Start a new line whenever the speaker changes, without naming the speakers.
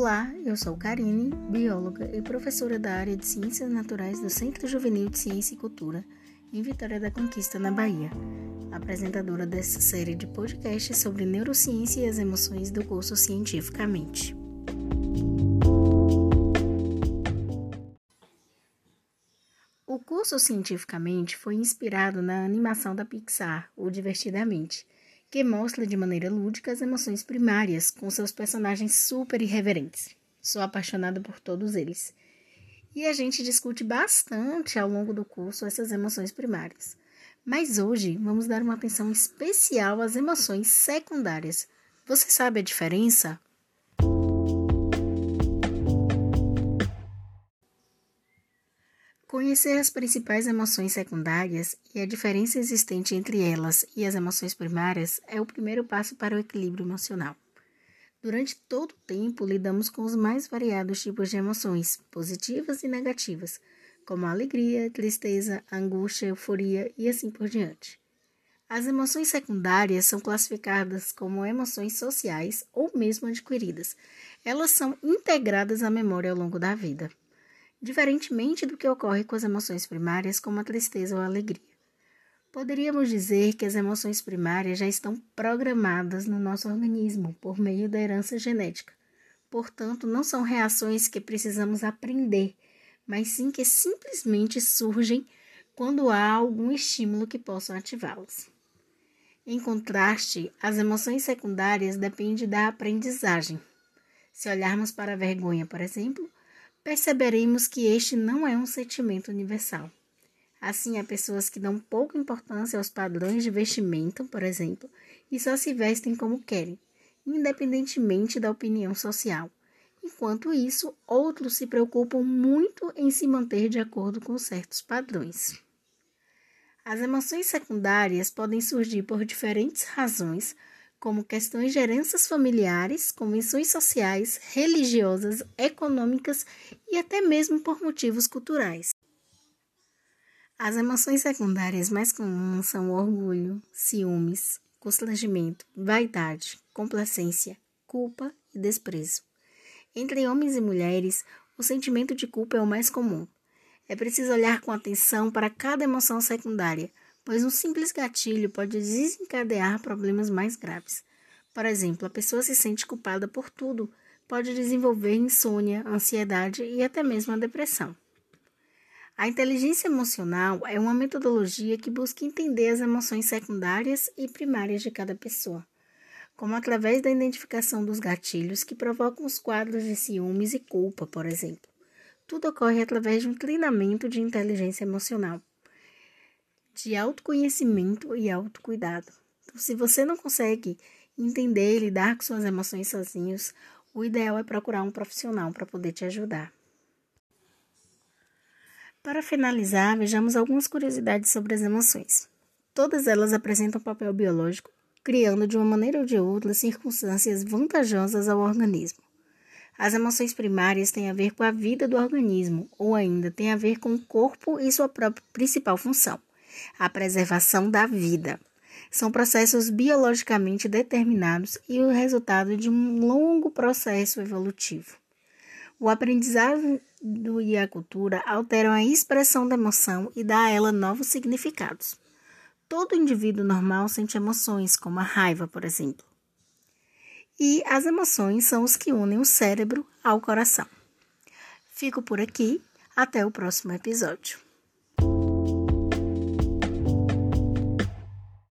Olá, eu sou Karine, bióloga e professora da área de Ciências Naturais do Centro Juvenil de Ciência e Cultura, em Vitória da Conquista, na Bahia, apresentadora dessa série de podcasts sobre neurociência e as emoções do curso Cientificamente. O curso Cientificamente foi inspirado na animação da Pixar, o Divertidamente que mostra de maneira lúdica as emoções primárias com seus personagens super irreverentes. Sou apaixonada por todos eles. E a gente discute bastante ao longo do curso essas emoções primárias. Mas hoje vamos dar uma atenção especial às emoções secundárias. Você sabe a diferença? Conhecer as principais emoções secundárias e a diferença existente entre elas e as emoções primárias é o primeiro passo para o equilíbrio emocional. Durante todo o tempo, lidamos com os mais variados tipos de emoções, positivas e negativas, como alegria, tristeza, angústia, euforia e assim por diante. As emoções secundárias são classificadas como emoções sociais ou mesmo adquiridas. Elas são integradas à memória ao longo da vida diferentemente do que ocorre com as emoções primárias, como a tristeza ou a alegria. Poderíamos dizer que as emoções primárias já estão programadas no nosso organismo por meio da herança genética. Portanto, não são reações que precisamos aprender, mas sim que simplesmente surgem quando há algum estímulo que possa ativá-las. Em contraste, as emoções secundárias dependem da aprendizagem. Se olharmos para a vergonha, por exemplo, perceberemos que este não é um sentimento universal. Assim, há pessoas que dão pouca importância aos padrões de vestimento, por exemplo, e só se vestem como querem, independentemente da opinião social. Enquanto isso, outros se preocupam muito em se manter de acordo com certos padrões. As emoções secundárias podem surgir por diferentes razões, como questões de heranças familiares, convenções sociais, religiosas, econômicas e até mesmo por motivos culturais. As emoções secundárias mais comuns são orgulho, ciúmes, constrangimento, vaidade, complacência, culpa e desprezo. Entre homens e mulheres, o sentimento de culpa é o mais comum. É preciso olhar com atenção para cada emoção secundária pois um simples gatilho pode desencadear problemas mais graves. Por exemplo, a pessoa se sente culpada por tudo, pode desenvolver insônia, ansiedade e até mesmo a depressão. A inteligência emocional é uma metodologia que busca entender as emoções secundárias e primárias de cada pessoa, como através da identificação dos gatilhos que provocam os quadros de ciúmes e culpa, por exemplo. Tudo ocorre através de um treinamento de inteligência emocional de autoconhecimento e autocuidado. Então, se você não consegue entender e lidar com suas emoções sozinhos, o ideal é procurar um profissional para poder te ajudar. Para finalizar, vejamos algumas curiosidades sobre as emoções. Todas elas apresentam papel biológico, criando de uma maneira ou de outra circunstâncias vantajosas ao organismo. As emoções primárias têm a ver com a vida do organismo, ou ainda têm a ver com o corpo e sua própria principal função a preservação da vida. São processos biologicamente determinados e o resultado de um longo processo evolutivo. O aprendizado e a cultura alteram a expressão da emoção e dá a ela novos significados. Todo indivíduo normal sente emoções, como a raiva, por exemplo. E as emoções são os que unem o cérebro ao coração. Fico por aqui, até o próximo episódio.